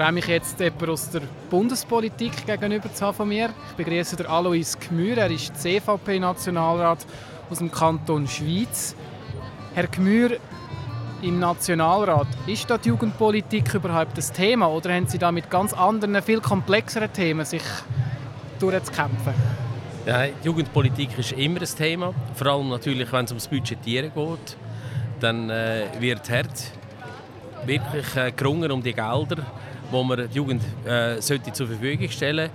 freue mich jetzt, jemanden aus der Bundespolitik gegenüber zu haben von mir. Ich begrüße den Alois Gmür, er ist CVP-Nationalrat aus dem Kanton Schweiz. Herr Gmür, im Nationalrat, ist da die Jugendpolitik überhaupt das Thema oder haben Sie da mit ganz anderen, viel komplexeren Themen sich durchzukämpfen? Ja, Jugendpolitik ist immer ein Thema, vor allem natürlich, wenn es ums Budgetieren geht. Dann äh, wird hart wirklich äh, gerungen um die Gelder, die man die Jugend äh, sollte zur Verfügung stellen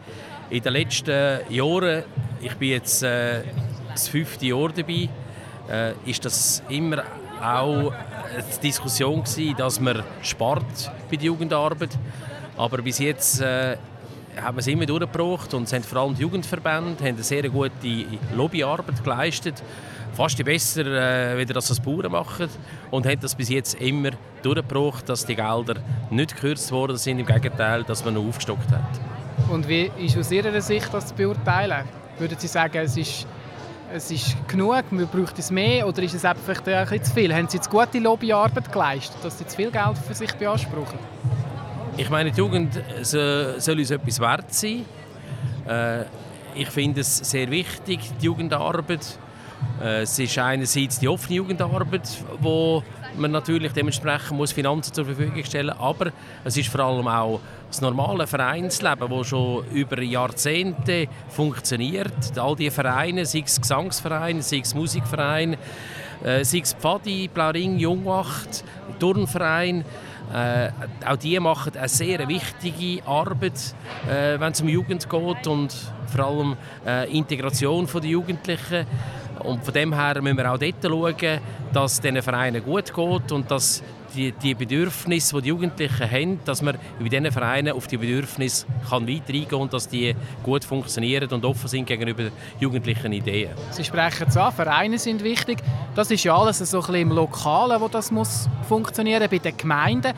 In den letzten Jahren, ich bin jetzt äh, das fünfte Jahr dabei, äh, ist das immer auch eine Diskussion gewesen, dass man spart bei der Jugendarbeit. Aber bis jetzt äh, haben wir es immer durchgebracht und sind vor allem die Jugendverbände haben eine sehr gute Lobbyarbeit geleistet. Fast besser, äh, wie das Bauern machen. Und haben das bis jetzt immer durchgebracht, dass die Gelder nicht gekürzt worden sind. Im Gegenteil, dass man noch aufgestockt hat. Und wie ist aus Ihrer Sicht das zu beurteilen? Würden Sie sagen, es ist es ist genug, man braucht es mehr oder ist es einfach ein bisschen zu viel? Haben Sie jetzt gute Lobbyarbeit geleistet, dass Sie zu viel Geld für sich beanspruchen? Ich meine, die Jugend soll, soll uns etwas wert sein. Äh, ich finde es sehr wichtig, die Jugendarbeit. Äh, es ist einerseits die offene Jugendarbeit, wo man natürlich dementsprechend muss Finanzen zur Verfügung stellen aber es ist vor allem auch das normale Vereinsleben, das schon über Jahrzehnte funktioniert. All diese Vereine, sei es Gesangsvereine, sei es Musikvereine, äh, sei es Pfadi, Blaring, Jungwacht, Turnverein, äh, auch die machen eine sehr wichtige Arbeit, äh, wenn es um Jugend geht und vor allem äh, Integration der Jugendlichen. Und von dem her müssen wir auch dort schauen, dass es diesen Vereinen gut geht und dass die, die Bedürfnisse, die die Jugendlichen haben, dass man über diesen Vereinen auf die Bedürfnisse kann weiter eingehen und dass die gut funktionieren und offen sind gegenüber jugendlichen Ideen. Sie sprechen es an, Vereine sind wichtig. Das ist ja alles so ein bisschen im Lokalen, wo das muss funktionieren, bei den Gemeinden.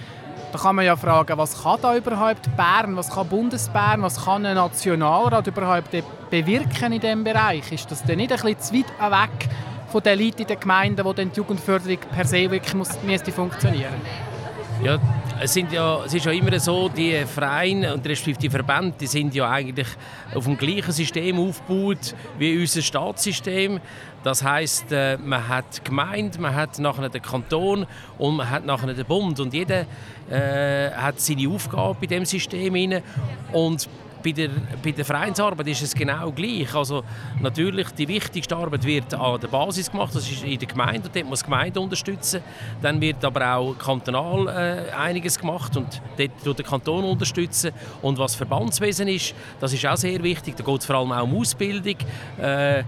Da kann man ja fragen, was kann da überhaupt Bern, was kann Bundesbern, was kann ein Nationalrat überhaupt bewirken in diesem Bereich? Ist das denn nicht ein bisschen zu weit weg von den Leuten in den Gemeinden, wo dann die Jugendförderung per se wirklich muss, müsste funktionieren ja, es, sind ja, es ist ja immer so, die Vereine und respektive die Verbände die sind ja eigentlich auf dem gleichen System aufgebaut wie unser Staatssystem. Das heißt, äh, man hat Gemeinde, man hat nachher den Kanton und man hat nachher den Bund und jeder äh, hat seine Aufgabe bei dem System und bei der, bei der Vereinsarbeit ist es genau gleich. Also natürlich, die wichtigste Arbeit wird an der Basis gemacht, das ist in der Gemeinde, dort muss die Gemeinde unterstützen. Dann wird aber auch kantonal äh, einiges gemacht und dort tut der Kanton unterstützen. Und was Verbandswesen ist, das ist auch sehr wichtig, da geht es vor allem auch um Ausbildung. Äh,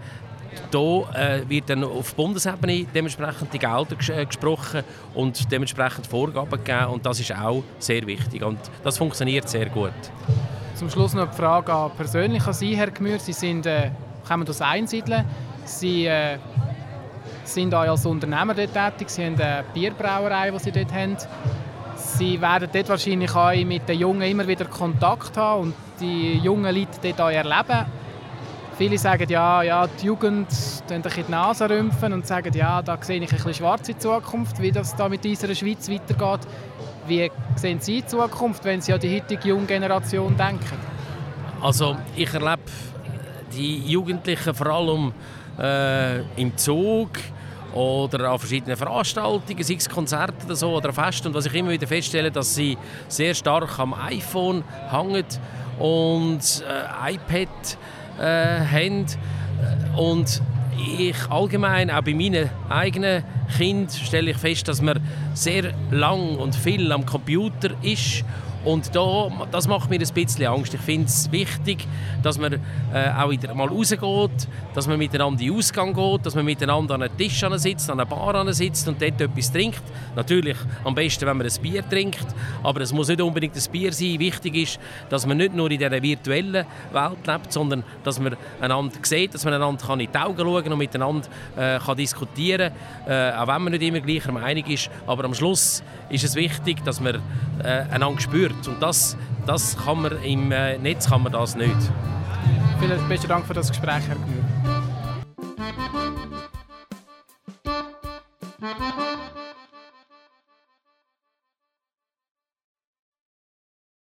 da äh, wird dann auf Bundesebene dementsprechend die Gelder ges äh, gesprochen und dementsprechend Vorgaben gegeben und das ist auch sehr wichtig und das funktioniert sehr gut. Zum Schluss noch die Frage an persönlich an Sie, Herr Gmür. Sie sind, äh, kommen aus Einsiedeln. Sie äh, sind auch als Unternehmer dort tätig. Sie haben eine Bierbrauerei, die Sie dort haben. Sie werden dort wahrscheinlich auch mit den Jungen immer wieder Kontakt haben und die jungen Leute dort auch erleben. Viele sagen, ja, ja die Jugend ein die Nase rümpfen und sagen, ja, da sehe ich ein bisschen schwarze Zukunft, wie das da mit unserer Schweiz weitergeht. Wie sehen Sie die Zukunft, wenn Sie an die heutige junge Generation denken? Also ich erlebe die Jugendlichen vor allem äh, im Zug oder an verschiedenen Veranstaltungen, sei es Konzerte oder so oder Fest. Und was ich immer wieder feststelle, dass sie sehr stark am iPhone hängen und äh, iPad äh, haben. Und ich allgemein, auch bei meinen eigenen Kindern, stelle ich fest, dass man sehr lang und viel am Computer ist und da, das macht mir ein bisschen Angst. Ich finde es wichtig, dass man äh, auch wieder mal rausgeht, dass man miteinander in den Ausgang geht, dass man miteinander an einem Tisch sitzt, an einer Bar sitzt und dort etwas trinkt. Natürlich am besten, wenn man ein Bier trinkt, aber es muss nicht unbedingt ein Bier sein. Wichtig ist, dass man nicht nur in dieser virtuellen Welt lebt, sondern dass man einander sieht, dass man einander kann in die Augen schauen kann und miteinander äh, kann diskutieren kann, äh, auch wenn man nicht immer gleicher Meinung ist. Aber am Schluss ist es wichtig, dass man äh, einander spürt. Und das, das kann man im äh, Netz kann man das nicht. Vielen besten Dank für das Gespräch, Herr Gnür.